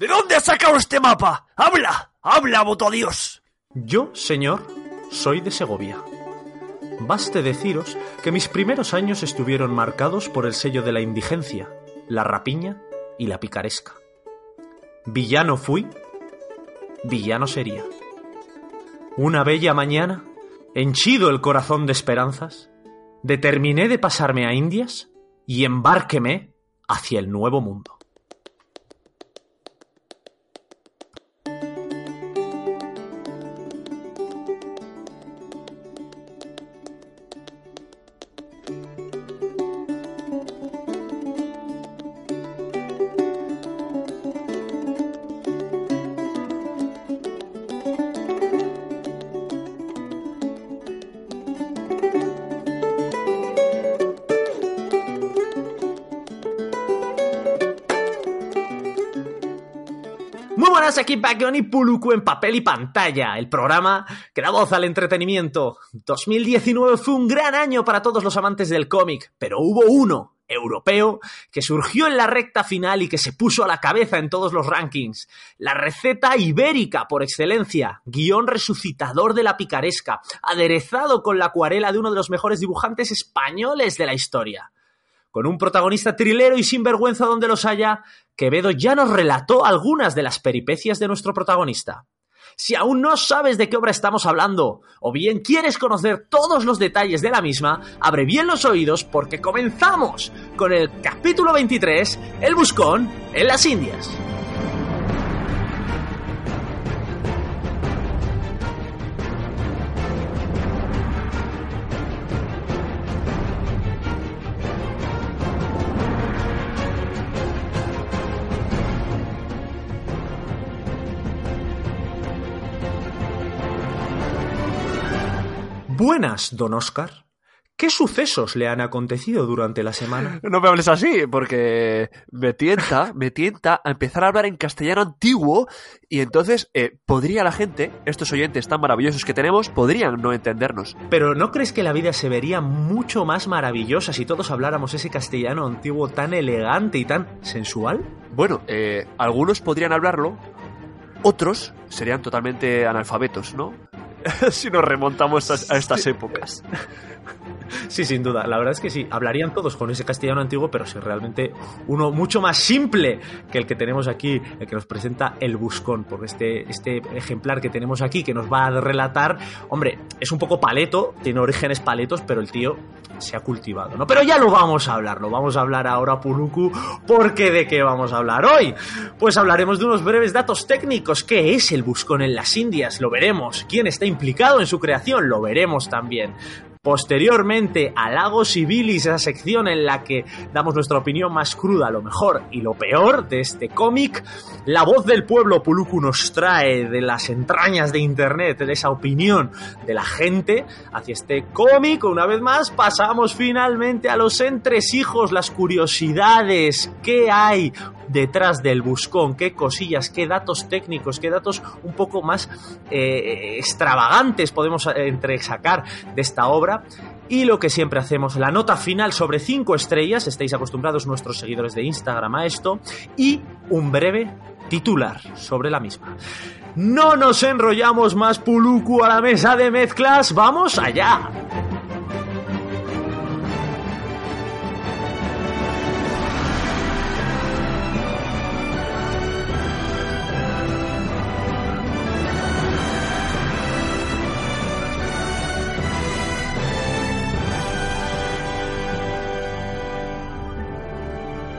¿De dónde has sacado este mapa? ¡Habla! ¡Habla, voto Dios! Yo, señor, soy de Segovia. Baste deciros que mis primeros años estuvieron marcados por el sello de la indigencia, la rapiña y la picaresca. Villano fui, villano sería. Una bella mañana, henchido el corazón de esperanzas, determiné de pasarme a Indias y embárqueme hacia el nuevo mundo. Aquí y Puluku en papel y pantalla, el programa que da voz al entretenimiento. 2019 fue un gran año para todos los amantes del cómic, pero hubo uno, europeo, que surgió en la recta final y que se puso a la cabeza en todos los rankings. La receta ibérica por excelencia, guion resucitador de la picaresca, aderezado con la acuarela de uno de los mejores dibujantes españoles de la historia. Con un protagonista trilero y sinvergüenza donde los haya, Quevedo ya nos relató algunas de las peripecias de nuestro protagonista. Si aún no sabes de qué obra estamos hablando, o bien quieres conocer todos los detalles de la misma, abre bien los oídos porque comenzamos con el capítulo 23, El Buscón en las Indias. Buenas, don Oscar. ¿Qué sucesos le han acontecido durante la semana? No me hables así, porque me tienta, me tienta a empezar a hablar en castellano antiguo y entonces eh, podría la gente, estos oyentes tan maravillosos que tenemos, podrían no entendernos. Pero ¿no crees que la vida se vería mucho más maravillosa si todos habláramos ese castellano antiguo tan elegante y tan sensual? Bueno, eh, algunos podrían hablarlo, otros serían totalmente analfabetos, ¿no? si nos remontamos a, a estas épocas. Sí, sin duda. La verdad es que sí, hablarían todos con ese castellano antiguo, pero sí realmente uno mucho más simple que el que tenemos aquí, el que nos presenta el Buscón, porque este, este ejemplar que tenemos aquí, que nos va a relatar, hombre, es un poco paleto, tiene orígenes paletos, pero el tío se ha cultivado, ¿no? Pero ya lo vamos a hablar, lo vamos a hablar ahora, Puluku, porque ¿de qué vamos a hablar hoy? Pues hablaremos de unos breves datos técnicos. ¿Qué es el Buscón en las Indias? Lo veremos. ¿Quién está implicado en su creación? Lo veremos también. Posteriormente a Lagos y esa sección en la que damos nuestra opinión más cruda, lo mejor y lo peor de este cómic, la voz del pueblo Puluku nos trae de las entrañas de internet, de esa opinión de la gente hacia este cómic. Una vez más, pasamos finalmente a los entresijos, las curiosidades, qué hay detrás del buscón, qué cosillas, qué datos técnicos, qué datos un poco más eh, extravagantes podemos entresacar de esta obra y lo que siempre hacemos, la nota final sobre 5 estrellas, estáis acostumbrados nuestros seguidores de Instagram a esto, y un breve titular sobre la misma. No nos enrollamos más Puluku a la mesa de mezclas, vamos allá.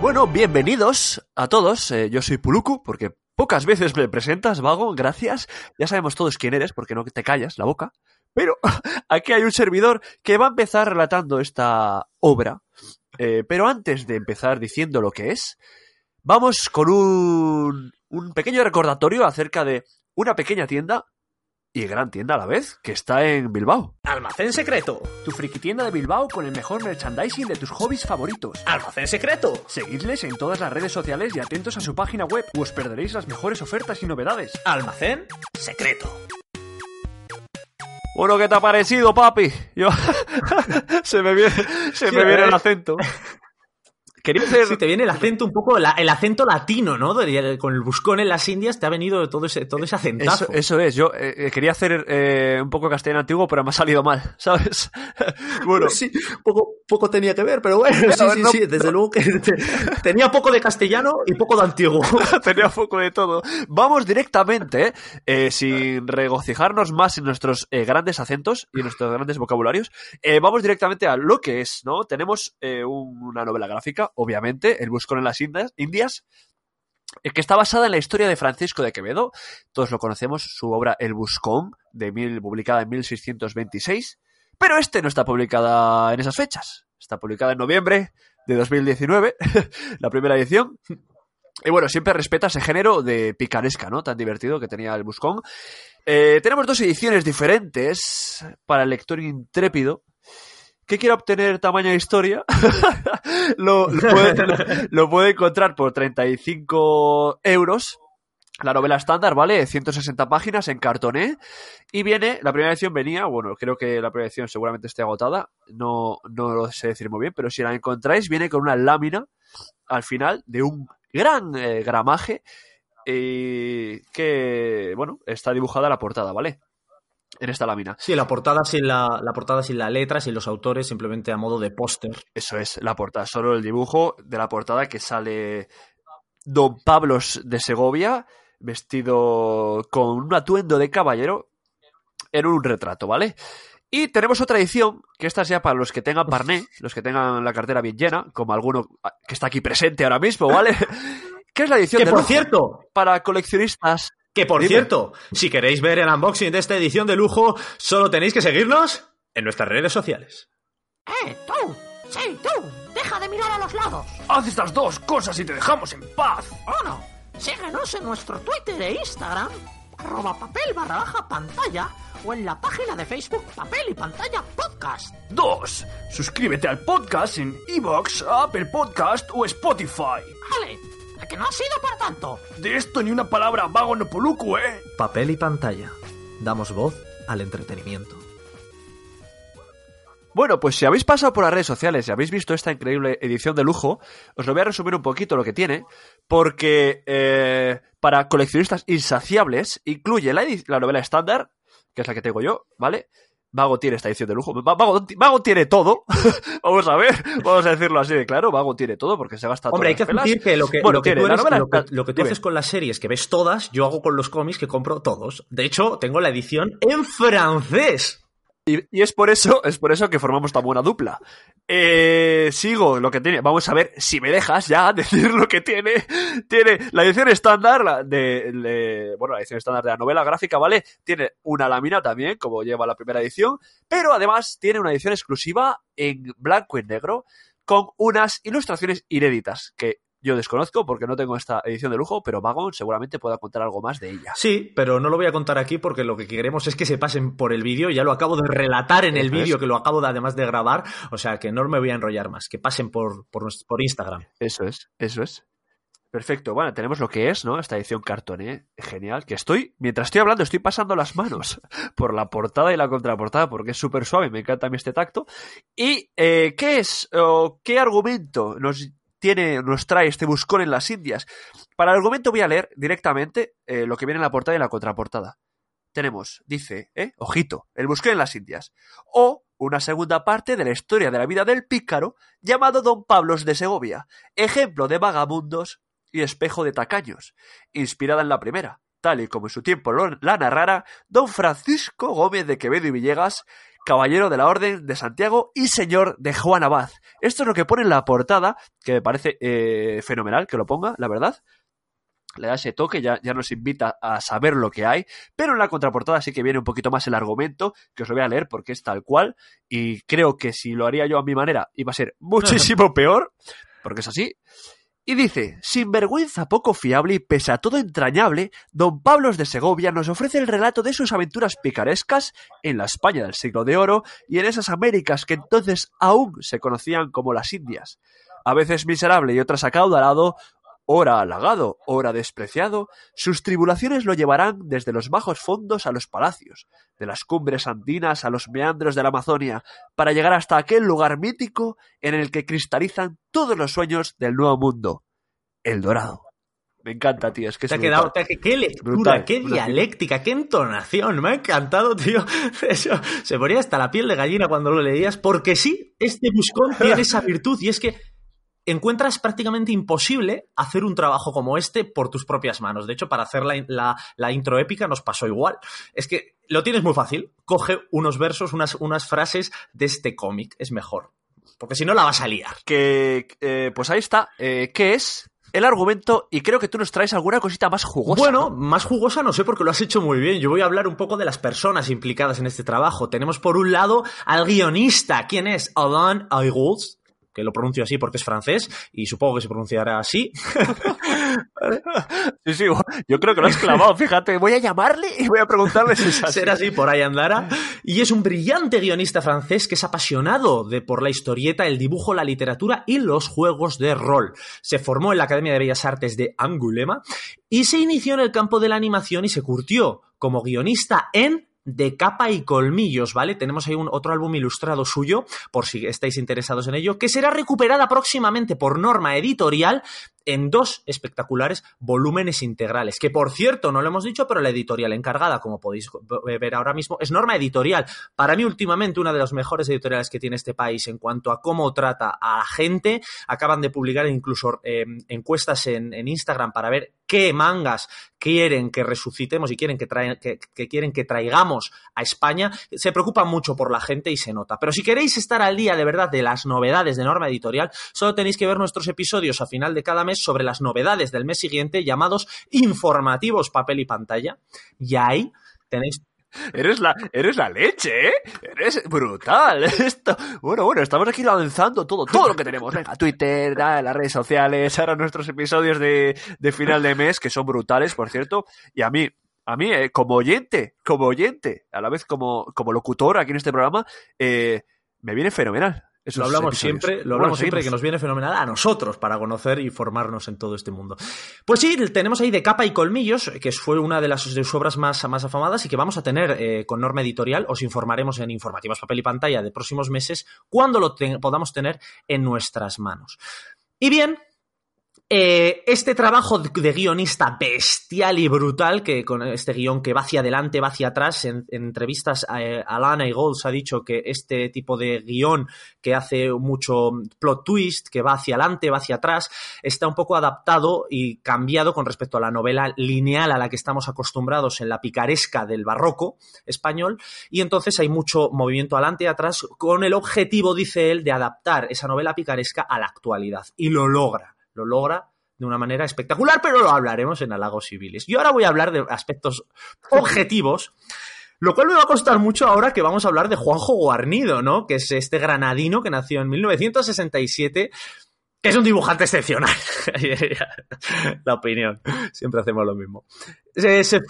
Bueno, bienvenidos a todos. Eh, yo soy Puluku, porque pocas veces me presentas, vago, gracias. Ya sabemos todos quién eres, porque no te callas la boca. Pero aquí hay un servidor que va a empezar relatando esta obra. Eh, pero antes de empezar diciendo lo que es, vamos con un, un pequeño recordatorio acerca de una pequeña tienda y gran tienda a la vez, que está en Bilbao. Almacén Secreto. Tu friki tienda de Bilbao con el mejor merchandising de tus hobbies favoritos. Almacén Secreto. Seguidles en todas las redes sociales y atentos a su página web, o os perderéis las mejores ofertas y novedades. Almacén Secreto. Bueno, ¿qué te ha parecido, papi? Yo... se me viene, se me viene el acento. quería hacer... Sí, te viene el acento un poco, la- el acento latino, ¿no? Con el buscón en las Indias te ha venido todo ese, todo ese acentazo. Eso, eso es, yo eh, eh, quería hacer eh, un poco castellano antiguo, pero me ha salido mal, ¿sabes? bueno, sí, poco, poco tenía que ver, pero bueno, sí, sí, no- sí, desde luego que te- tenía poco de castellano y poco de antiguo. tenía poco de todo. Vamos directamente, eh, sin regocijarnos más en nuestros eh, grandes acentos y nuestros grandes vocabularios, eh, vamos directamente a lo que es, ¿no? Tenemos un- una novela gráfica, obviamente, El Buscón en las Indias, Indias que está basada en la historia de Francisco de Quevedo. Todos lo conocemos, su obra El Buscón, de mil, publicada en 1626. Pero este no está publicada en esas fechas. Está publicada en noviembre de 2019, la primera edición. Y bueno, siempre respeta ese género de picaresca, ¿no? Tan divertido que tenía el Buscón. Eh, tenemos dos ediciones diferentes para el lector intrépido que quiera obtener tamaño de historia. lo, lo puede, lo- puede encontrar por 35 euros. La novela estándar, ¿vale? 160 páginas en cartoné. Y viene, la primera edición venía, bueno, creo que la primera edición seguramente esté agotada. No, no lo sé decir muy bien, pero si la encontráis, viene con una lámina al final de un gran eh, gramaje eh, que, bueno, está dibujada la portada, ¿vale? En esta lámina. Sí, la portada sin la, la portada sin la letra, sin los autores, simplemente a modo de póster. Eso es, la portada, solo el dibujo de la portada que sale Don Pablos de Segovia vestido con un atuendo de caballero en un retrato, ¿vale? Y tenemos otra edición, que esta es ya para los que tengan parné, los que tengan la cartera bien llena, como alguno que está aquí presente ahora mismo, ¿vale? que es la edición Que de por lujo cierto, para coleccionistas. que por Dime. cierto, si queréis ver el unboxing de esta edición de lujo, solo tenéis que seguirnos en nuestras redes sociales. ¡Eh, tú! ¡Sí, tú! ¡Deja de mirar a los lados! Haz estas dos cosas y te dejamos en paz. Uno, síguenos en nuestro Twitter e Instagram, arroba papel barra baja pantalla, o en la página de Facebook Papel y Pantalla Podcast. Dos, suscríbete al podcast en Evox, Apple Podcast o Spotify. Vale, ¿a que no ha sido para tanto? De esto ni una palabra vago no poluco, ¿eh? Papel y pantalla. Damos voz al entretenimiento. Bueno, pues si habéis pasado por las redes sociales y habéis visto esta increíble edición de lujo, os lo voy a resumir un poquito lo que tiene, porque eh, para coleccionistas insaciables incluye la, novela estándar, que es la que tengo yo, ¿vale? Vago tiene esta edición de lujo. Vago, Vago tiene todo. vamos a ver, vamos a decirlo así de claro. Vago tiene todo porque se gasta Hombre, hay que admitir que lo que, Bueno, lo que tiene tú, la eres- novela lo que- está- lo que tú haces con las series que ves todas, yo hago con los cómics que compro todos. De hecho, tengo la edición en francés. Y, es por eso, es por eso que formamos tan buena dupla. Eh, sigo lo que tiene. Vamos a ver si me dejas ya decir lo que tiene. Tiene la edición estándar de, de- bueno, la edición estándar de la novela gráfica, ¿vale? Tiene una lámina también, como lleva la primera edición, pero además tiene una edición exclusiva en blanco y negro con unas ilustraciones inéditas que yo desconozco porque no tengo esta edición de lujo, pero Vagon seguramente pueda contar algo más de ella. Sí, pero no lo voy a contar aquí porque lo que queremos es que se pasen por el vídeo. Ya lo acabo de relatar en el vídeo, que lo acabo de, además de grabar. O sea que no me voy a enrollar más. Que pasen por, por, Instagram. Eso es, eso es. Perfecto, bueno, tenemos lo que es, ¿no? Esta edición cartoné, genial, que estoy, mientras estoy hablando, estoy pasando las manos por la portada y la contraportada porque es súper suave, me encanta a mí este tacto. ¿Y eh, qué es, o qué argumento nos tiene, nos trae este buscón en las Indias? Para el argumento voy a leer directamente eh, lo que viene en la portada y la contraportada. Tenemos, dice, ¿eh? Ojito, el buscón en las Indias. O una segunda parte de la historia de la vida del pícaro llamado Don Pablos de Segovia, ejemplo de vagabundos y espejo de tacaños, inspirada en la primera, tal y como en su tiempo la narrara don Francisco Gómez de Quevedo y Villegas, caballero de la Orden de Santiago y señor de Juan Abad. Esto es lo que pone en la portada, que me parece eh, fenomenal que lo ponga, la verdad. Le da ese toque, ya, ya nos invita a saber lo que hay, pero en la contraportada sí que viene un poquito más el argumento, que os lo voy a leer porque es tal cual, y creo que si lo haría yo a mi manera iba a ser muchísimo peor, porque es así. Y dice, sin vergüenza poco fiable y pese a todo entrañable, don Pablos de Segovia nos ofrece el relato de sus aventuras picarescas en la España del siglo de oro y en esas Américas que entonces aún se conocían como las Indias. A veces miserable y otras acaudalado, ora halagado, ora despreciado, sus tribulaciones lo llevarán desde los bajos fondos a los palacios, de las cumbres andinas a los meandros de la Amazonia, para llegar hasta aquel lugar mítico en el que cristalizan todos los sueños del nuevo mundo, el dorado. Me encanta, tío. Es que te ha quedado, te qué lectura, Brutal, qué brutal. dialéctica, qué entonación. Me ha encantado, tío. Eso, se ponía hasta la piel de gallina cuando lo leías, porque sí, este buscón tiene esa virtud y es que encuentras prácticamente imposible hacer un trabajo como este por tus propias manos. De hecho, para hacer la, la- la intro épica nos pasó igual. Es que lo tienes muy fácil. Coge unos versos, unas, unas frases de este cómic. Es mejor. Porque si no, la vas a liar. Que, eh, pues ahí está. Eh, ¿Qué es el argumento? Y creo que tú nos traes alguna cosita más jugosa. Bueno, ¿no? más jugosa no sé porque lo has hecho muy bien. Yo voy a hablar un poco de las personas implicadas en este trabajo. Tenemos por un lado al guionista. ¿Quién es? Alain Ayguls, que lo pronuncio así porque es francés y supongo que se pronunciará así. Sí, sí, yo creo que lo has clavado. Fíjate, voy a llamarle y voy a preguntarle si es así. Ser así por ahí andará. Y es un brillante guionista francés que es apasionado de por la historieta, el dibujo, la literatura y los juegos de rol. Se formó en la Academia de Bellas Artes de Angulema y se inició en el campo de la animación y se curtió como guionista en de capa y colmillos, ¿vale? Tenemos ahí un otro álbum ilustrado suyo, por si estáis interesados en ello, que será recuperada próximamente por norma editorial en dos espectaculares volúmenes integrales. Que por cierto, no lo hemos dicho, pero la editorial encargada, como podéis ver ahora mismo, es Norma Editorial. Para mí, últimamente, una de las mejores editoriales que tiene este país en cuanto a cómo trata a la gente. Acaban de publicar incluso eh, encuestas en, Instagram para ver qué mangas quieren que resucitemos y quieren que, traen, que, que quieren que traigamos a España. Se preocupan mucho por la gente y se nota. Pero si queréis estar al día de verdad de las novedades de Norma Editorial, solo tenéis que ver nuestros episodios a final de cada mes sobre las novedades del mes siguiente llamados informativos papel y pantalla. Y ahí tenéis Eres la, eres la leche, ¿eh? Eres brutal. Esto. Bueno, bueno, estamos aquí lanzando todo, todo lo que tenemos. Venga, Twitter, las redes sociales, ahora nuestros episodios de, de final de mes, que son brutales, por cierto. Y a mí, a mí, eh, como oyente, como oyente, a la vez como, como locutor aquí en este programa, eh, me viene fenomenal. Lo hablamos siempre, lo hablamos bueno, siempre que nos viene fenomenal a nosotros para conocer y formarnos en todo este mundo. Pues sí, tenemos ahí de capa y colmillos, que fue una de las de sus obras más, más afamadas y que vamos a tener eh, con norma editorial. Os informaremos en informativos papel y pantalla de próximos meses cuando lo podamos tener en nuestras manos. Y bien, eh, este trabajo de guionista bestial y brutal, que con este guion que va hacia adelante, va hacia atrás, en, en entrevistas eh, Alana y Golds ha dicho que este tipo de guion que hace mucho plot twist, que va hacia adelante, va hacia atrás, está un poco adaptado y cambiado con respecto a la novela lineal a la que estamos acostumbrados en la picaresca del barroco español, y entonces hay mucho movimiento adelante y atrás con el objetivo, dice él, de adaptar esa novela picaresca a la actualidad, y lo logra lo logra de una manera espectacular, pero lo hablaremos en halagos civiles. Yo ahora voy a hablar de aspectos objetivos, lo cual me va a costar mucho ahora que vamos a hablar de Juanjo Guarnido, ¿no? Que es este granadino que nació en 1967 que es un dibujante excepcional. La opinión. Siempre hacemos lo mismo. Se, se.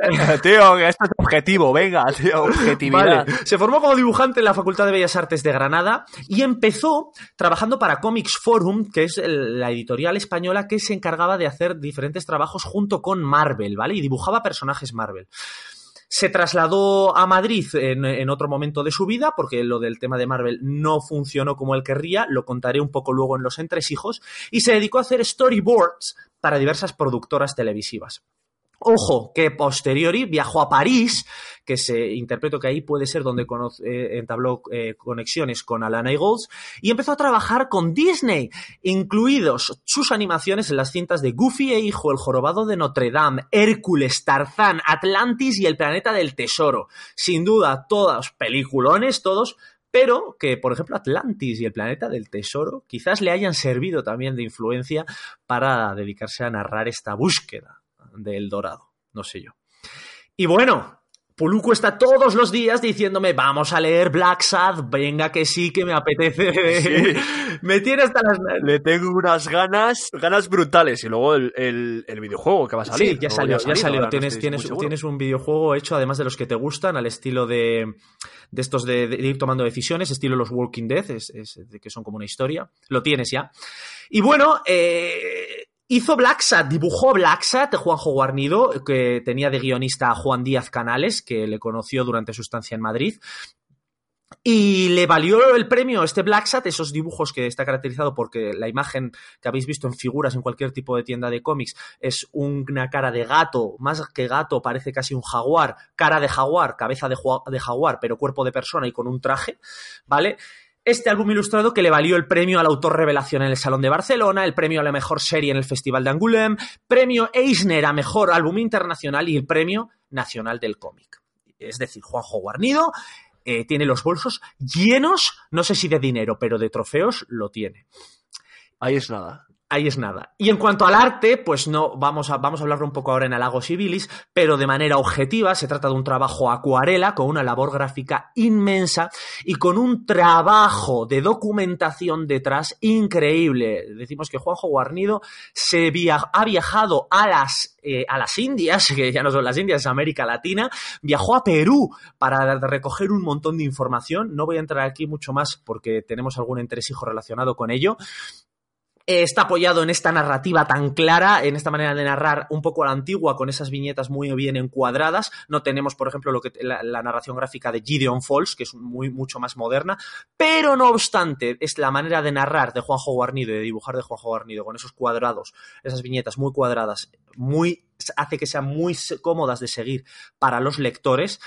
tío, esto es objetivo, venga, tío. Vale. Se formó como dibujante en la Facultad de Bellas Artes de Granada y empezó trabajando para Comics Forum, que es la editorial española que se encargaba de hacer diferentes trabajos junto con Marvel, ¿vale? Y dibujaba personajes Marvel. Se trasladó a Madrid en, en, otro momento de su vida, porque lo del tema de Marvel no funcionó como él querría, lo contaré un poco luego en los entresijos, y se dedicó a hacer storyboards para diversas productoras televisivas. Ojo, que posteriori viajó a París, que se interpreto que ahí puede ser donde eh, entabló eh, conexiones con Alana Eagles, y empezó a trabajar con Disney, incluidos sus animaciones en las cintas de Goofy e Hijo, El Jorobado de Notre Dame, Hércules, Tarzán, Atlantis y El Planeta del Tesoro. Sin duda, todos peliculones, todos, pero que, por ejemplo, Atlantis y el planeta del tesoro quizás le hayan servido también de influencia para dedicarse a narrar esta búsqueda del dorado, no sé yo. Y bueno, Puluku está todos los días diciéndome, vamos a leer Black Sad, venga que sí, que me apetece. Sí. me tiene hasta las... Le tengo unas ganas, ganas brutales. Y luego el, el, el videojuego que va a salir. Sí, ya salió, ya salió. Tienes, tienes, tienes, un videojuego hecho, además de los que te gustan, al estilo de, de estos de, de, ir tomando decisiones, estilo los Walking Dead, es, es, que son como una historia. Lo tienes ya. Y bueno, eh, Hizo Black Sat, dibujó Black Sat, Juanjo Guarnido, que tenía de guionista a Juan Díaz Canales, que le conoció durante su estancia en Madrid. Y le valió el premio este Black Sat, esos dibujos que está caracterizado porque la imagen que habéis visto en figuras en cualquier tipo de tienda de cómics es una cara de gato, más que gato, parece casi un jaguar, cara de jaguar, cabeza de, de jaguar, pero cuerpo de persona y con un traje, ¿vale? Este álbum ilustrado que le valió el premio al autor revelación en el Salón de Barcelona, el premio a la mejor serie en el Festival de Angoulême, premio Eisner a mejor álbum internacional y el premio nacional del cómic. Es decir, Juanjo Guarnido eh, tiene los bolsos llenos, no sé si de dinero, pero de trofeos lo tiene. Ahí es nada ahí es nada. Y en cuanto al arte, pues no, vamos a, vamos a hablarlo un poco ahora en Alago Civilis, pero de manera objetiva, se trata de un trabajo acuarela con una labor gráfica inmensa y con un trabajo de documentación detrás increíble. Decimos que Juanjo Guarnido se ha viajado a las, eh, a las Indias, que ya no son las Indias, es América Latina, viajó a Perú para recoger un montón de información. No voy a entrar aquí mucho más porque tenemos algún entresijo relacionado con ello, está apoyado en esta narrativa tan clara, en esta manera de narrar un poco a la antigua, con esas viñetas muy bien encuadradas. No tenemos, por ejemplo, lo que, la, narración gráfica de Gideon Falls, que es muy, mucho más moderna, pero no obstante, es la manera de narrar de Juanjo Guarnido y de dibujar de Juanjo Guarnido con esos cuadrados, esas viñetas muy cuadradas, muy, hace que sean muy cómodas de seguir para los lectores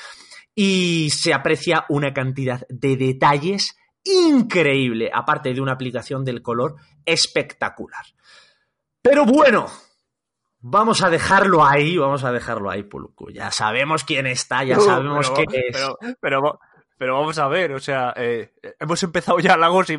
y se aprecia una cantidad de detalles increíble, aparte de una aplicación del color espectacular. Pero bueno, vamos a dejarlo ahí, vamos a dejarlo ahí, Puluku. Ya sabemos quién está, ya sabemos qué es. Pero, pero, vamos a ver, o sea, eh, ¿hemos empezado ya Lagos y?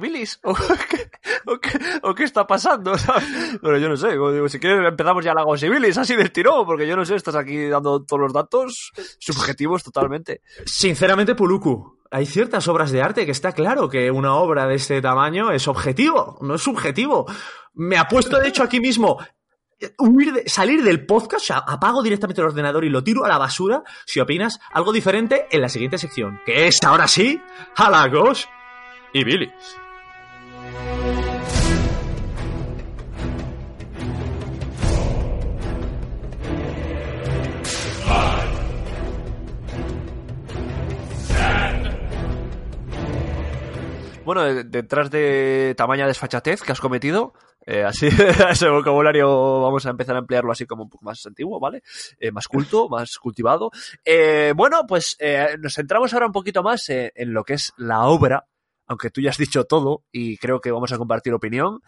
¿O qué, o qué, está pasando? Pero yo no sé, si quieres empezamos ya Lagos y así del tirón, porque yo no sé, estás aquí dando todos los datos subjetivos totalmente. Sinceramente, Puluku, hay ciertas obras de arte que está claro que una obra de este tamaño es objetivo, no es subjetivo. Me apuesto, de hecho, aquí mismo salir del podcast, o sea, apago directamente el ordenador y lo tiro a la basura si opinas algo diferente en la siguiente sección, que es ahora sí, halagos y bilis. Bueno, detrás de tamaña desfachatez que has cometido, eh, así, ese vocabulario vamos a empezar a emplearlo así como un poco más antiguo, ¿vale? Eh, más culto, más cultivado. Eh, bueno, pues nos centramos ahora un poquito más en lo que es la obra, aunque tú ya has dicho todo y creo que vamos a compartir opinión,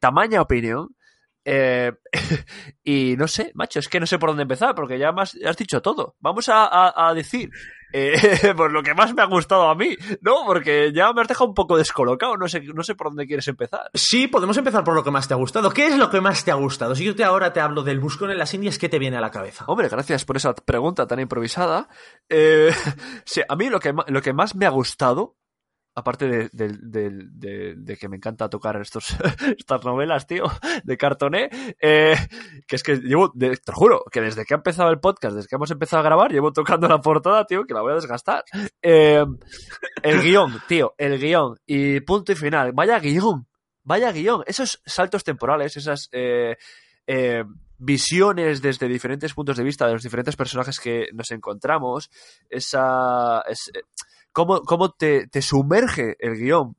tamaña opinión. y no sé, macho, es que no sé por dónde empezar, porque ya, has dicho todo. Vamos a decir eh, por lo que más me ha gustado a mí, ¿no? Porque ya me has dejado un poco descolocado, no sé, no sé por dónde quieres empezar. Sí, podemos empezar por lo que más te ha gustado. ¿Qué es lo que más te ha gustado? Si yo te ahora te hablo del buscón en las Indias, ¿qué te viene a la cabeza? Hombre, gracias por esa pregunta tan improvisada. Eh, sí, a mí lo que, lo que más me ha gustado aparte de, que me encanta tocar estos, estas novelas, tío, de cartoné, eh, que es que llevo, te juro, que desde que ha empezado el podcast, desde que hemos empezado a grabar, llevo tocando la portada, tío, que la voy a desgastar. Eh, el guion, tío, el guion, y punto y final. Vaya guion, vaya guion. Esos saltos temporales, esas... Eh, visiones desde diferentes puntos de vista de los diferentes personajes que nos encontramos, esa, cómo, cómo te, te sumerge el guion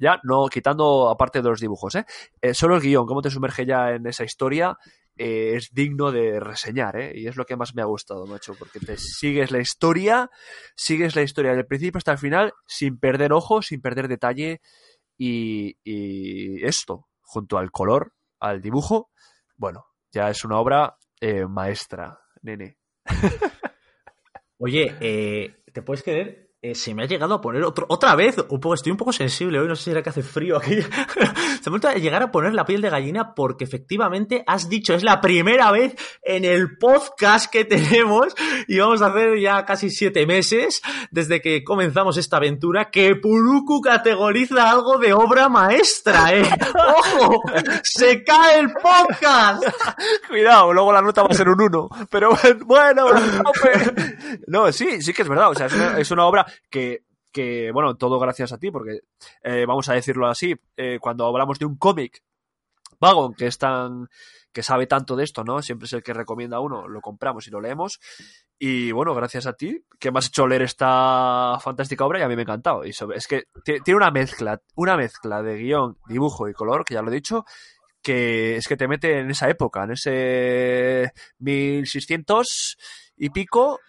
ya no quitando aparte de los dibujos, ¿eh? ¿eh? solo el guion, cómo te sumerge ya en esa historia, eh, es digno de reseñar, ¿eh? Y es lo que más me ha gustado, macho, porque te sigues la historia, sigues la historia del principio hasta el final, sin perder ojo, sin perder detalle, y, y esto, junto al color, al dibujo, bueno, ya es una obra eh, maestra, nene. Oye, ¿te puedes creer eh, se me ha llegado a poner otro, otra vez, un poco, estoy un poco sensible hoy, no sé si era que hace frío aquí. se me ha llegar a poner la piel de gallina porque efectivamente has dicho, es la primera vez en el podcast que tenemos y vamos a hacer ya casi siete meses desde que comenzamos esta aventura que Puruku categoriza algo de obra maestra, eh. ¡Ojo! ¡Se cae el podcast! Cuidado, luego la nota va a ser un uno. Pero bueno, no, sí, sí que es verdad, o sea, es una obra que, que bueno, todo gracias a ti, porque eh, vamos a decirlo así, eh, cuando hablamos de un cómic Vagon, que es tan que sabe tanto de esto, ¿no? Siempre es el que recomienda a uno, lo compramos y lo leemos. Y bueno, gracias a ti, que me has hecho leer esta fantástica obra y a mí me ha encantado. Y sobre, es que tiene una mezcla, una mezcla de guion, dibujo y color, que ya lo he dicho, que es que te mete en esa época, en ese 1600 y pico,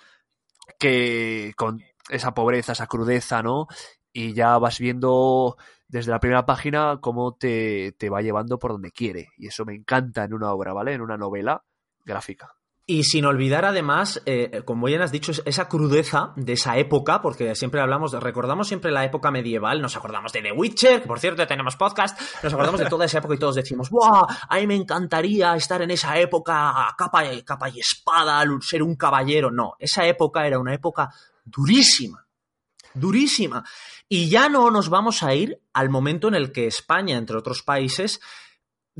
que con esa pobreza, esa crudeza, ¿no? Y ya vas viendo desde la primera página cómo te, te va llevando por donde quiere. Y eso me encanta en una obra, ¿vale? En una novela gráfica. Y sin olvidar además, eh, como bien has dicho, esa crudeza de esa época, porque siempre hablamos, recordamos siempre la época medieval, nos acordamos de The Witcher, que por cierto tenemos podcast, nos acordamos de toda esa época y todos decimos, ¡Wow! A mí me encantaría estar en esa época, capa, capa y espada, ser un caballero. No, esa época era una época durísima, durísima. Y ya no nos vamos a ir al momento en el que España, entre otros países,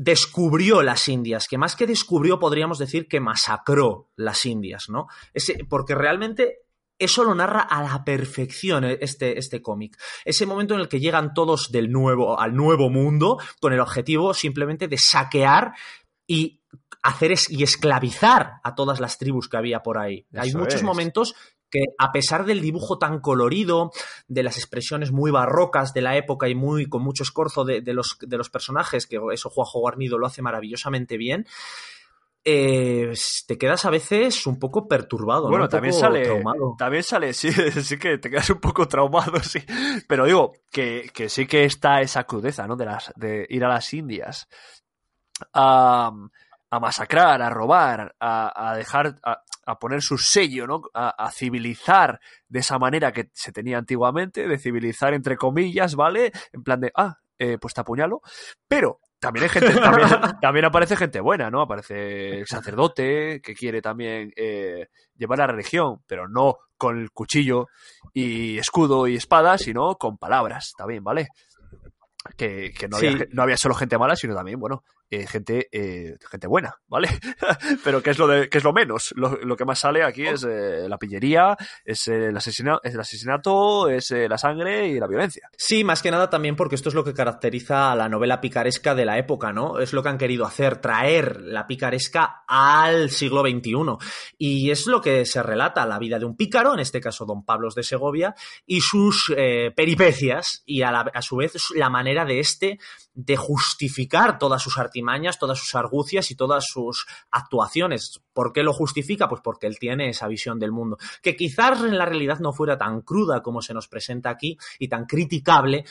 descubrió las Indias, que más que descubrió podríamos decir que masacró las Indias, ¿no? Ese, porque realmente eso lo narra a la perfección este, este cómic. Ese momento en el que llegan todos del nuevo, al nuevo mundo con el objetivo simplemente de saquear y hacer y esclavizar a todas las tribus que había por ahí. Hay muchos momentos que a pesar del dibujo tan colorido, de las expresiones muy barrocas de la época y muy con mucho escorzo de, los, de los, personajes, que eso Juanjo Guarnido lo hace maravillosamente bien, eh, te quedas a veces un poco perturbado. Bueno, ¿no? también sale. También sale, sí, sí que te quedas un poco traumado, sí. Pero digo, que, que sí que está esa crudeza, ¿no? De, las, de ir a las Indias. A, a masacrar, a robar, a, a dejar, a, a, poner su sello, ¿no? A, a, civilizar de esa manera que se tenía antiguamente, de civilizar entre comillas, ¿vale? En plan de, ah, eh, pues te apuñalo. Pero también hay gente, también, también, aparece gente buena, ¿no? Aparece el sacerdote que quiere también eh, llevar la religión, pero no con el cuchillo y escudo y espada, sino con palabras también, ¿vale? Que, que no, sí. había, no había solo gente mala, sino también, bueno, eh, gente, eh, gente buena, ¿vale? Pero ¿qué es lo, de, qué es lo menos? Lo, lo que más sale aquí es eh, la pillería, es, el asesina, es el asesinato, es la sangre y la violencia. Sí, más que nada también porque esto es lo que caracteriza a la novela picaresca de la época, ¿no? Es lo que han querido hacer, traer la picaresca al siglo XXI. Y es lo que se relata, la vida de un pícaro, en este caso don Pablos de Segovia, y sus peripecias, y a, a su vez la manera de este de justificar todas sus artimañas, todas sus argucias y todas sus actuaciones. ¿Por qué lo justifica? Pues porque él tiene esa visión del mundo, que quizás en la realidad no fuera tan cruda como se nos presenta aquí y tan criticable,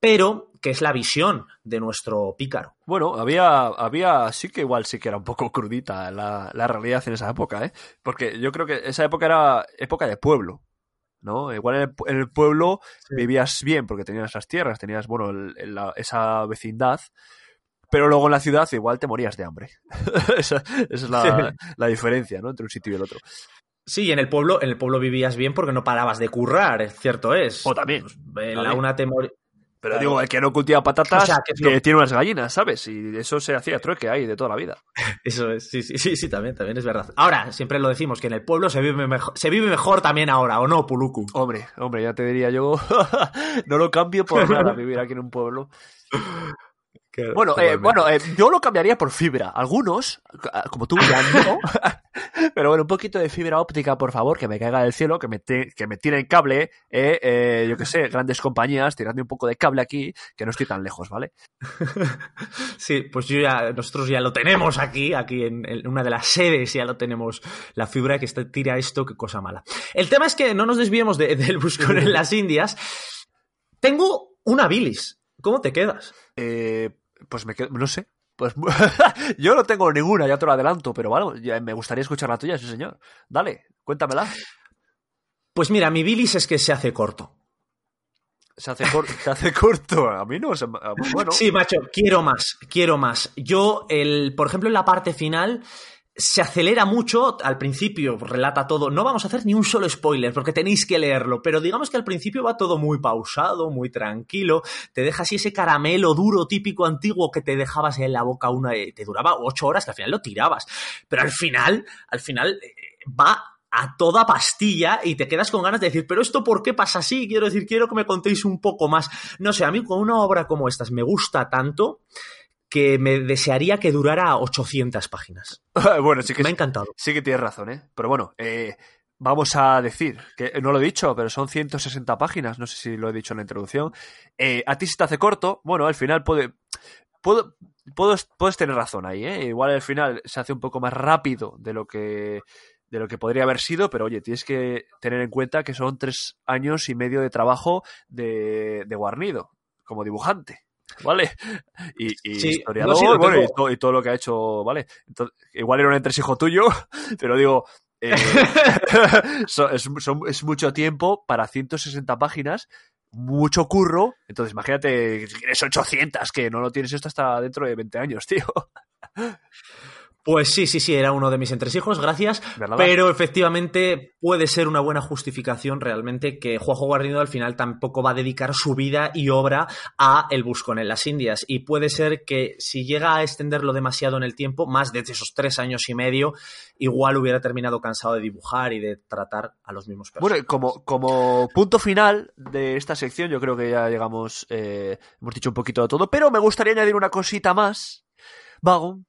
pero que es la visión de nuestro pícaro. Bueno, había, había, sí que igual sí que era un poco crudita la, la realidad en esa época, ¿eh? Porque yo creo que esa época era época de pueblo, ¿no? Igual en el, en el pueblo sí. vivías bien porque tenías esas tierras, tenías, bueno, el, el, la, esa vecindad, pero luego en la ciudad igual te morías de hambre. esa, esa, es la, sí. la, diferencia, ¿no? Entre un sitio y el otro. Sí, en el pueblo, en el pueblo vivías bien porque no parabas de currar, cierto es. O también. Pues, en la una te mor... Pero digo, el que no cultiva patatas, o sea, que, que tiene unas gallinas, ¿sabes? Y eso se hacía trueque ahí de toda la vida. Eso es, sí, sí, sí, sí, también, también es verdad. Ahora, siempre lo decimos, que en el pueblo se vive mejor, se vive mejor también ahora, ¿o no, Puluku? Hombre, hombre, ya te diría yo, no lo cambio por nada vivir aquí en un pueblo. Claro, bueno, eh, bueno eh, yo lo cambiaría por fibra. Algunos, como tú, ya no. Pero bueno, un poquito de fibra óptica, por favor, que me caiga del cielo, que me, te, que me tiren cable. Eh, eh, yo qué sé, grandes compañías, tirando un poco de cable aquí, que no estoy tan lejos, ¿vale? Sí, pues yo ya, nosotros ya lo tenemos aquí, aquí en, en una de las sedes ya lo tenemos, la fibra que está, tira esto, qué cosa mala. El tema es que no nos desviemos de, del buscón en las Indias. Tengo una bilis. ¿Cómo te quedas? Eh, pues me quedo, no sé. Pues yo no tengo ninguna, ya te lo adelanto, pero bueno, ya me gustaría escuchar la tuya, sí señor. Dale, cuéntamela. Pues mira, mi bilis es que se hace corto. Se hace, cor se hace corto, a mí no. Se, bueno. Sí, macho, quiero más, quiero más. Yo, el, por ejemplo, en la parte final, se acelera mucho, al principio relata todo, no vamos a hacer ni un solo spoiler porque tenéis que leerlo, pero digamos que al principio va todo muy pausado, muy tranquilo, te deja así ese caramelo duro típico antiguo que te dejabas en la boca una, te duraba ocho horas que al final lo tirabas, pero al final, al final va a toda pastilla y te quedas con ganas de decir, pero esto por qué pasa así? Quiero decir, quiero que me contéis un poco más. No sé, a mí con una obra como estas me gusta tanto que me desearía que durara 800 páginas. bueno, sí que, Me ha encantado. sí que tienes razón, ¿eh? Pero bueno, eh, vamos a decir, que no lo he dicho, pero son 160 páginas, no sé si lo he dicho en la introducción. Eh, a ti se te hace corto, bueno, al final puede... Puedo, puedo- puedes tener razón ahí, ¿eh? Igual al final se hace un poco más rápido de lo que de lo que podría haber sido, pero oye, tienes que tener en cuenta que son tres años y medio de trabajo de, de Guarnido, como dibujante, ¿vale? Y, y Sí, historiador, no, sí, lo bueno, y, tengo. to- y todo lo que ha hecho, ¿vale? Entonces, igual era un entresijo tuyo, pero digo, eh, so- es, son- es mucho tiempo para 160 páginas, mucho curro, entonces imagínate, si quieres 800, que no lo tienes esto hasta dentro de 20 años, tío. Pues sí, sí, sí, era uno de mis entresijos, gracias. ¿Verdad? Pero efectivamente puede ser una buena justificación realmente que Juanjo Guarnido al final tampoco va a dedicar su vida y obra a El Buscón en las Indias. Y puede ser que si llega a extenderlo demasiado en el tiempo, más de esos tres años y medio, igual hubiera terminado cansado de dibujar y de tratar a los mismos Bueno, personajes. y como, como punto final de esta sección, yo creo que ya llegamos, eh, hemos dicho un poquito de todo, pero me gustaría añadir una cosita más, Vago,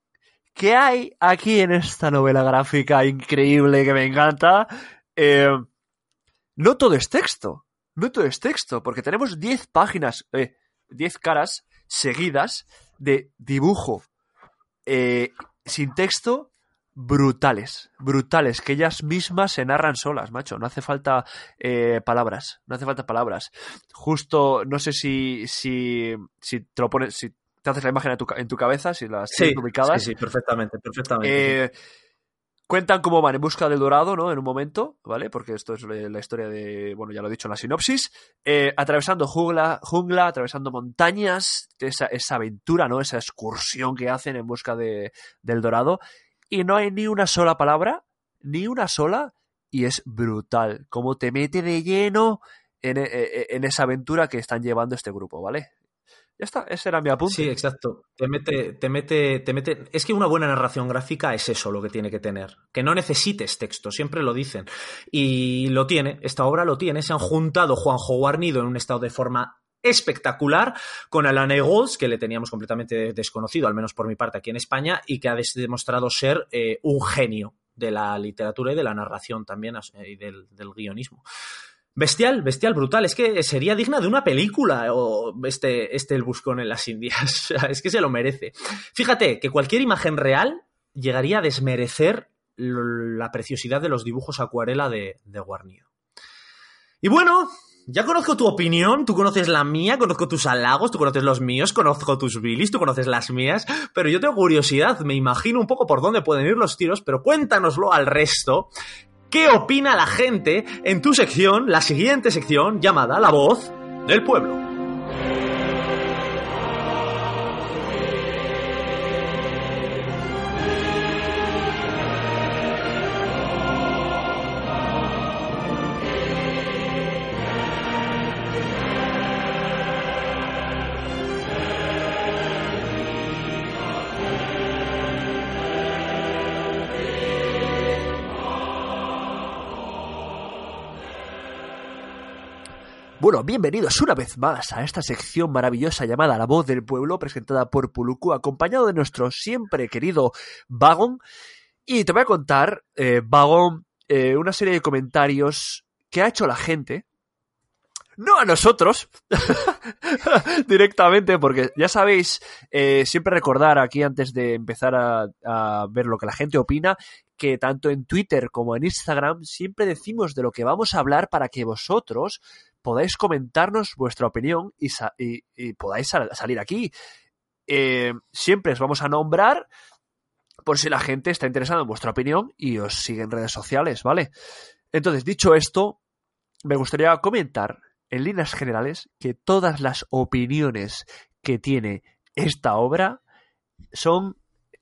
que hay aquí en esta novela gráfica increíble que me encanta. Eh, no todo es texto, no todo es texto, porque tenemos 10 páginas, eh, 10 caras seguidas de dibujo eh, sin texto brutales, brutales, que ellas mismas se narran solas, macho. No hace falta eh, palabras, no hace falta palabras. Justo, no sé si, si, si te lo pones, si te haces la imagen en tu, ca- en tu cabeza, si las Sí, tienes ubicadas. sí, sí, perfectamente, perfectamente. Eh, cuentan cómo van en busca del dorado, ¿no? En un momento, ¿vale? Porque esto es la historia de, bueno, ya lo he dicho en la sinopsis. Eh, atravesando jungla, jungla, atravesando montañas, esa, esa aventura, ¿no? Esa excursión que hacen en busca de, del dorado. Y no hay ni una sola palabra, ni una sola, y es brutal. Como te mete de lleno en, eh, en esa aventura que están llevando este grupo, ¿vale? Ya está, ese era mi apunte. Sí, exacto. Te mete, te mete, te mete. Es que una buena narración gráfica es eso lo que tiene que tener. Que no necesites texto, siempre lo dicen. Y lo tiene, esta obra lo tiene. Se han juntado Juanjo Guarnido en un estado de forma espectacular con Alan Eagles, que le teníamos completamente desconocido, al menos por mi parte aquí en España, y que ha demostrado ser eh, un genio de la literatura y de la narración también y del guionismo. Bestial, bestial, brutal. Es que sería digna de una película o este, este El Buscón en las Indias. Es que se lo merece. Fíjate que cualquier imagen real llegaría a desmerecer la preciosidad de los dibujos acuarela de, de Guarnido. Y bueno, ya conozco tu opinión, tú conoces la mía, conozco tus halagos, tú conoces los míos, conozco tus bilis, tú conoces las mías, pero yo tengo curiosidad, me imagino un poco por dónde pueden ir los tiros, pero cuéntanoslo al resto ¿Qué opina la gente en tu sección, la siguiente sección llamada La Voz del Pueblo? Bueno, bienvenidos una vez más a esta sección maravillosa llamada La Voz del Pueblo, presentada por Puluku, acompañado de nuestro siempre querido Vagon. Y te voy a contar, eh, Vagon, eh, una serie de comentarios que ha hecho la gente. No a nosotros, directamente, porque ya sabéis, eh, siempre recordar aquí antes de empezar a, a ver lo que la gente opina, que tanto en Twitter como en Instagram siempre decimos de lo que vamos a hablar para que vosotros podáis comentarnos vuestra opinión y, podáis sal- salir aquí. Eh, siempre os vamos a nombrar por si la gente está interesada en vuestra opinión y os sigue en redes sociales, ¿vale? Entonces, dicho esto, me gustaría comentar en líneas generales que todas las opiniones que tiene esta obra son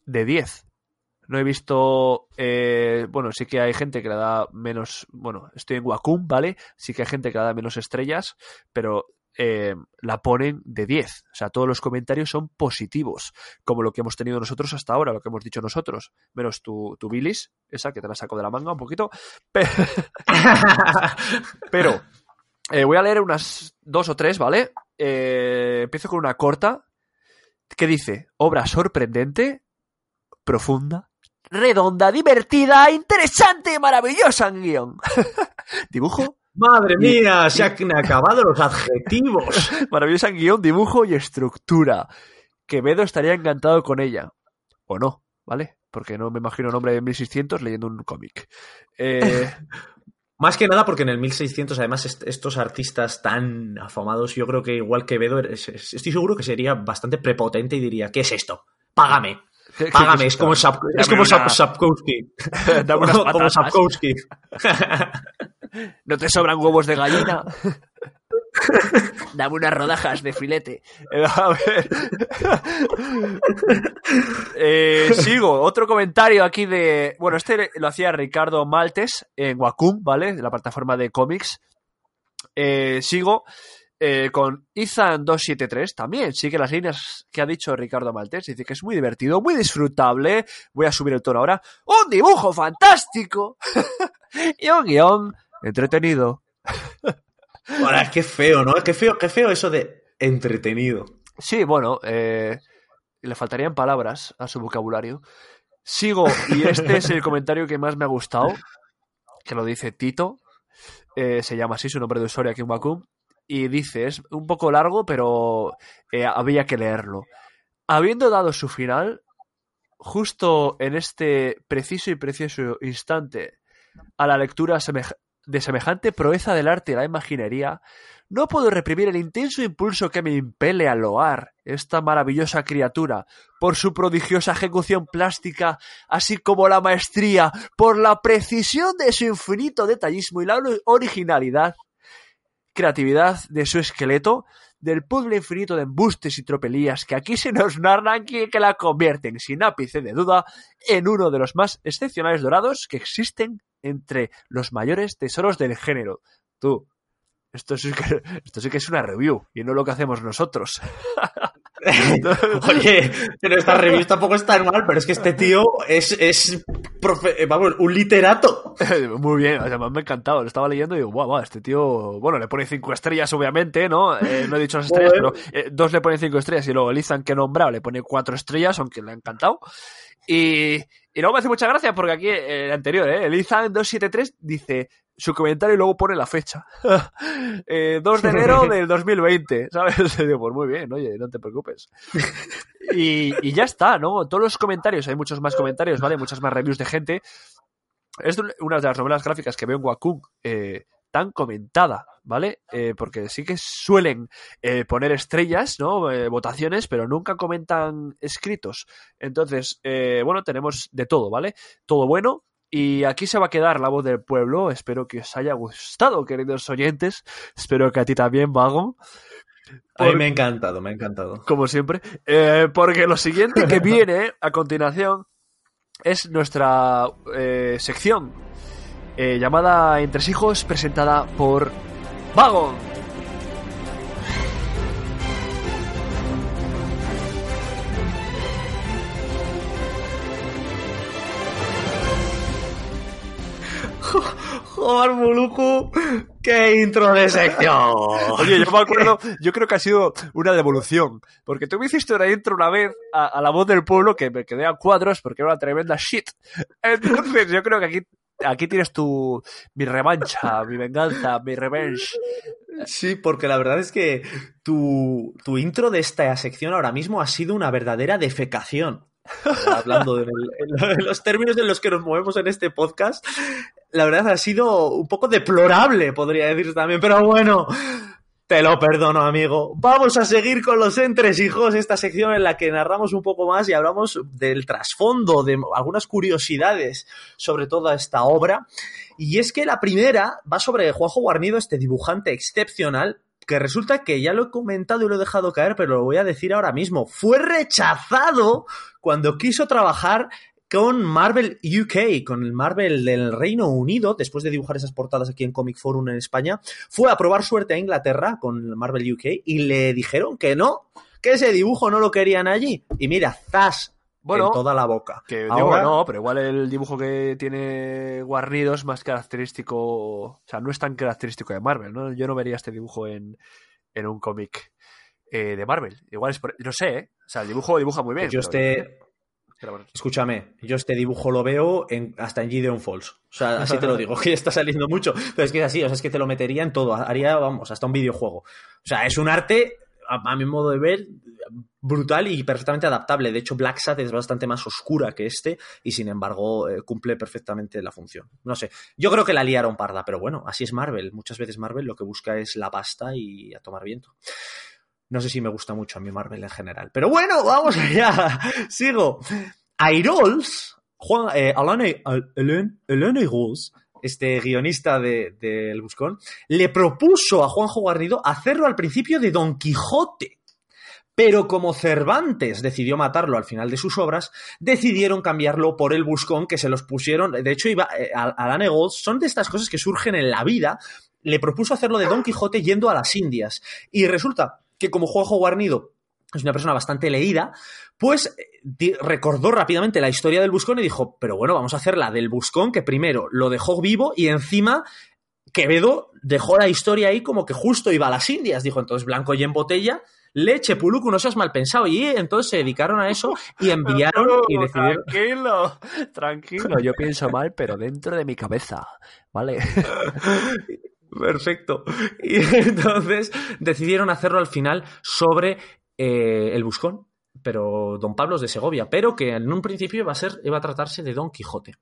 de 10. No he visto. eh, bueno, sí que hay gente que le da menos. Bueno, estoy en Wacom, ¿vale? Sí que hay gente que le da menos estrellas, pero eh, la ponen de 10. O sea, todos los comentarios son positivos, como lo que hemos tenido nosotros hasta ahora, lo que hemos dicho nosotros. Menos tu, tu bilis, esa que te la saco de la manga un poquito. Pe- Pero eh, voy a leer unas dos o tres, ¿vale? Empiezo con una corta. que dice, obra sorprendente, profunda, redonda, divertida, interesante, maravillosa en guion. Dibujo, Madre mía, se han acabado los adjetivos. maravillosa en guion, dibujo y estructura. Quevedo estaría encantado con ella. O no, ¿vale? Porque no me imagino un hombre de 1600 leyendo un cómic. Eh, Más que nada porque en el 1600, además, est- estos artistas tan afamados, yo creo que igual que es- estoy seguro que sería bastante prepotente y diría, ¿qué es esto? Págame, ¿qué- qué- págame, qué es como, esto? Sap- es Dame como Sap- una- Sapkowski. Dame unas como patatas. Sapkowski. ¿No te sobran huevos de gallina? Dame unas rodajas de filete. A ver. Eh, sigo, otro comentario aquí de. Bueno, este lo hacía Ricardo Maltes en Wacom, ¿vale? De la plataforma de cómics. Eh, sigo eh, con Ethan273 también. Sigue las líneas que ha dicho Ricardo Maltes. Dice que es muy divertido, muy disfrutable. Voy a subir el tono ahora. ¡Un dibujo fantástico! y un guion entretenido. Ahora, qué feo, ¿no? Qué feo, qué feo eso de entretenido. Sí, bueno, eh, le faltarían palabras a su vocabulario. Sigo, y este es el comentario que más me ha gustado, que lo dice Tito, eh, se llama así su nombre de usuario aquí en Wacom, y dice, es un poco largo, pero eh, había que leerlo. Habiendo dado su final, justo en este preciso y precioso instante, a la lectura de semejante proeza del arte y la imaginería, no puedo reprimir el intenso impulso que me impele a loar esta maravillosa criatura por su prodigiosa ejecución plástica, así como la maestría, por la precisión de su infinito detallismo y la ori- originalidad, creatividad de su esqueleto, del puzzle infinito de embustes y tropelías que aquí se nos narran y que la convierten, sin ápice de duda, en uno de los más excepcionales dorados que existen entre los mayores tesoros del género. Tú, esto sí que, esto sí que es una review y no lo que hacemos nosotros. Oye, pero esta review tampoco es tan mal, pero es que este tío es, es profe- eh, vamos, un literato. Muy bien, además me ha encantado. Lo estaba leyendo y digo, guau, guau, este tío. Bueno, le pone cinco estrellas, obviamente, ¿no? Eh, no he dicho las estrellas, pero eh, dos le ponen cinco estrellas y luego el Ethan que nombrado le pone cuatro estrellas, aunque le ha encantado. Y, y luego me hace mucha gracia porque aquí el anterior, ¿eh? el Ethan 273 dice su comentario y luego pone la fecha. Eh, 2 de enero del 2020, ¿sabes? Y digo, pues muy bien, oye, no te preocupes. Y, y ya está, ¿no? Todos los comentarios, hay muchos más comentarios, ¿vale? Muchas más reviews de gente. Es una de las novelas gráficas que veo en Wacom eh, tan comentada, ¿vale? Eh, porque sí que suelen eh, poner estrellas, ¿no? Eh, votaciones, pero nunca comentan escritos. Entonces, eh, bueno, tenemos de todo, ¿vale? Todo bueno. Y aquí se va a quedar la voz del pueblo. Espero que os haya gustado, queridos oyentes. Espero que a ti también, Vago. A mí Por- me ha encantado, me ha encantado. como siempre. Eh, porque lo siguiente que viene a continuación es nuestra eh, sección eh, llamada Entresijos, presentada por Vagon. Joder, Muluku, qué intro de sección. Oye, yo me acuerdo, yo creo que ha sido una devolución, porque tú me hiciste una intro una vez a, a la voz del pueblo que me quedé a cuadros porque era una tremenda shit. Entonces, yo creo que aquí, aquí tienes tu, mi revancha, mi venganza, mi revenge. Sí, porque la verdad es que tu, tu intro de esta sección ahora mismo ha sido una verdadera defecación. Hablando de, los términos en los que nos movemos en este podcast, la verdad ha sido un poco deplorable, podría decir también, pero bueno, te lo perdono, amigo. Vamos a seguir con los entresijos, esta sección en la que narramos un poco más y hablamos del trasfondo, de algunas curiosidades sobre toda esta obra. Y es que la primera va sobre Juanjo Guarnido, este dibujante excepcional, que resulta que ya lo he comentado y lo he dejado caer, pero lo voy a decir ahora mismo. Fue rechazado cuando quiso trabajar con Marvel UK, con el Marvel del Reino Unido, después de dibujar esas portadas aquí en Comic Forum en España, fue a probar suerte a Inglaterra con el Marvel UK y le dijeron que no, que ese dibujo no lo querían allí. Y mira, zas, Bueno, en toda la boca. Que digo, Ahora- no, pero igual el dibujo que tiene Guarnido es más característico, o sea, no es tan característico de Marvel, ¿no? Yo no vería este dibujo en, en un cómic eh, de Marvel. Igual es por... No sé, ¿eh? O sea, el dibujo dibuja muy bien. Pues yo este, escúchame, yo este dibujo lo veo hasta en Gideon Falls. O sea, así te lo digo, que está saliendo mucho. Pero es que es así, o sea, es que te lo metería en todo. Haría, vamos, hasta un videojuego. O sea, es un arte, a, mi modo de ver, brutal y perfectamente adaptable. De hecho, Black Sat es bastante más oscura que este y, sin embargo, eh, cumple perfectamente la función. No sé, yo creo que la liaron parda, pero bueno, así es Marvel. Muchas veces Marvel lo que busca es la pasta y a tomar viento. No sé si me gusta mucho a mí Marvel en general. Pero bueno, vamos allá. Sigo. Airols, Juan, eh, Alan, este guionista de, de Buscón, le propuso a Juanjo Garrido hacerlo al principio de Don Quijote. Pero como Cervantes decidió matarlo al final de sus obras, decidieron cambiarlo por el Buscón, que se los pusieron. De hecho, iba, eh, Alan Airols son de estas cosas que surgen en la vida. Le propuso hacerlo de Don Quijote yendo a las Indias. Y resulta que como Juanjo Guarnido es una persona bastante leída, pues eh, recordó rápidamente la historia del Buscón y dijo, pero bueno, vamos a hacer la del Buscón, que primero lo dejó vivo y encima Quevedo dejó la historia ahí como que justo iba a las Indias. Dijo, entonces blanco y en botella, leche, puluco, no seas mal pensado. Y entonces se dedicaron a eso y enviaron y decidieron... Tranquilo, tranquilo. Yo pienso mal, pero dentro de mi cabeza, ¿vale? Perfecto. Y entonces decidieron hacerlo al final sobre eh, el Buscón, pero Don Pablo es de Segovia, pero que en un principio iba a ser, iba a tratarse de Don Quijote.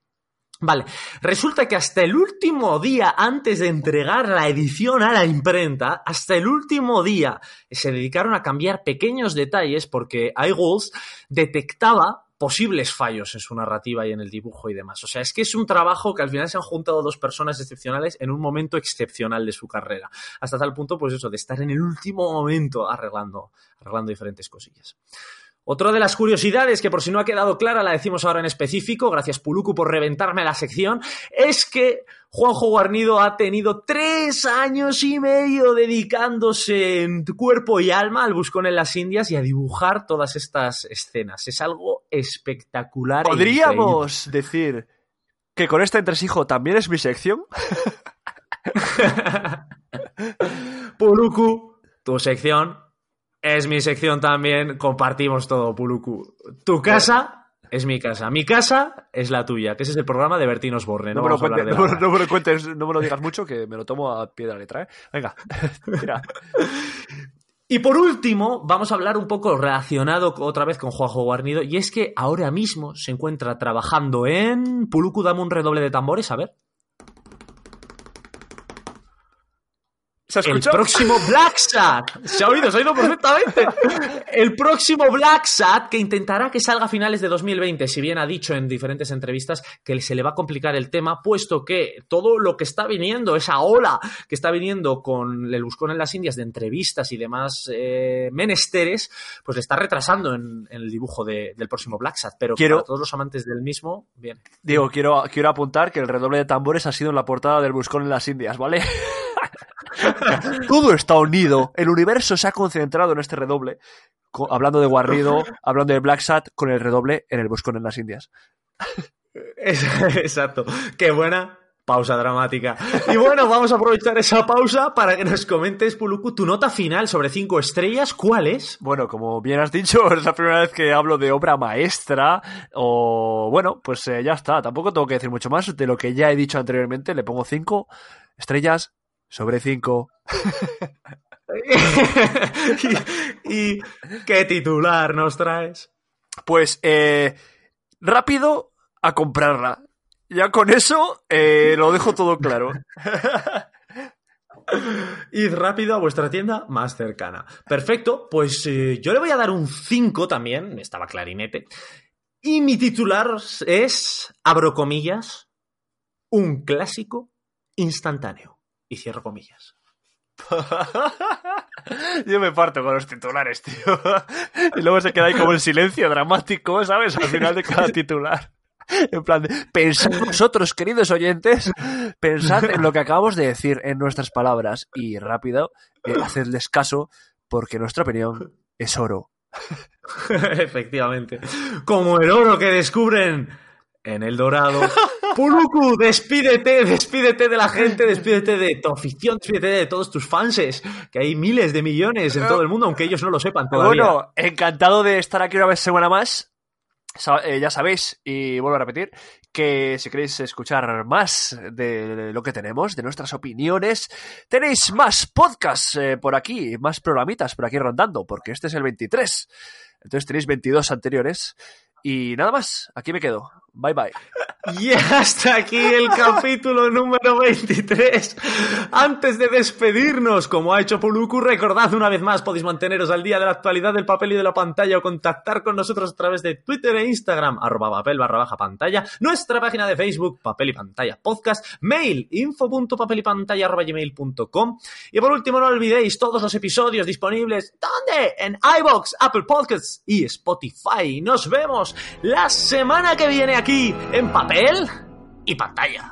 Vale, resulta que hasta el último día antes de entregar la edición a la imprenta, hasta el último día se dedicaron a cambiar pequeños detalles porque iGoals detectaba posibles fallos en su narrativa y en el dibujo y demás. O sea, es que es un trabajo que al final se han juntado dos personas excepcionales en un momento excepcional de su carrera. Hasta tal punto, pues eso, de estar en el último momento arreglando, arreglando diferentes cosillas. Otra de las curiosidades, que por si no ha quedado clara, la decimos ahora en específico, gracias Puluku por reventarme la sección, es que Juanjo Guarnido ha tenido tres años y medio dedicándose en cuerpo y alma al buscón en las Indias y a dibujar todas estas escenas. Es algo espectacular. e Podríamos decir que con este entresijo también es mi sección. Puluku, tu sección es mi sección también. Compartimos todo, Puluku. Tu casa es mi casa. Mi casa es la tuya, que ese es el programa de Bertín Osborne. No, No, me lo no, me- no me lo cuentes, no me lo digas mucho, que me lo tomo a pie de la letra, ¿eh? Venga, tira. Y por último, vamos a hablar un poco relacionado otra vez con Juanjo Guarnido, y es que ahora mismo se encuentra trabajando en Puluku, dame un redoble de tambores, a ver. ¿Se El próximo Black Sat. Se ha oído, se ha oído perfectamente. El próximo Black Sat que intentará que salga a finales de 2020. Si bien ha dicho en diferentes entrevistas que se le va a complicar el tema, puesto que todo lo que está viniendo, esa ola que está viniendo con el Buscón en las Indias de entrevistas y demás eh, menesteres, pues le está retrasando en, en el dibujo de- del próximo Black Sat. Pero Quiero- para todos los amantes del mismo, bien. Digo, quiero, quiero apuntar que el redoble de tambores ha sido en la portada del Buscón en las Indias, ¿vale? Todo está unido. El universo se ha concentrado en este redoble. co- hablando de Guarnido, hablando de Black Sat, con el redoble en el Buscón en las Indias. Exacto. Qué buena pausa dramática. Y bueno, vamos a aprovechar esa pausa para que nos comentes, Puluku, tu nota final sobre cinco estrellas. ¿Cuál es? Bueno, como bien has dicho, es la primera vez que hablo de obra maestra. O bueno, pues eh, ya está. Tampoco tengo que decir mucho más de lo que ya he dicho anteriormente. Le pongo cinco estrellas sobre cinco. y, y qué titular nos traes? Pues eh, rápido a comprarla. Ya con eso eh, lo dejo todo claro. Id rápido a vuestra tienda más cercana. Perfecto, pues eh, yo le voy a dar un 5 también, estaba clarinete. Y mi titular es, abro comillas, un clásico instantáneo. Y cierro comillas. Yo me parto con los titulares, tío. Y luego se queda ahí como el silencio dramático, ¿sabes? Al final de cada titular. En plan, de, pensad vosotros, queridos oyentes, pensad en lo que acabamos de decir, en nuestras palabras, y rápido, eh, hacedles caso, porque nuestra opinión es oro. Efectivamente. Como el oro que descubren en el dorado. Puluku, despídete, despídete de la gente, despídete de tu afición, despídete de todos tus fanses, que hay miles de millones en todo el mundo, aunque ellos no lo sepan todavía. Bueno, encantado de estar aquí una vez semana más. Eh, ya sabéis, y vuelvo a repetir, que si queréis escuchar más de lo que tenemos, de nuestras opiniones, tenéis más podcasts eh, por aquí, más programitas por aquí rondando, porque este es el 23. Entonces tenéis 22 anteriores. Y nada más, aquí me quedo. Bye bye. Y hasta aquí el capítulo número 23. Antes de despedirnos, como ha hecho Puluku, recordad una vez más, podéis manteneros al día de la actualidad del papel y de la pantalla o contactar con nosotros a través de Twitter e Instagram, arroba papel barra baja pantalla, nuestra página de Facebook, papel y pantalla podcast, mail, info.papel y arroba gmail.com. Y por último, no olvidéis todos los episodios disponibles, ¿dónde? En iBox, Apple Podcasts y Spotify. Nos vemos la semana que viene aquí en papel y pantalla.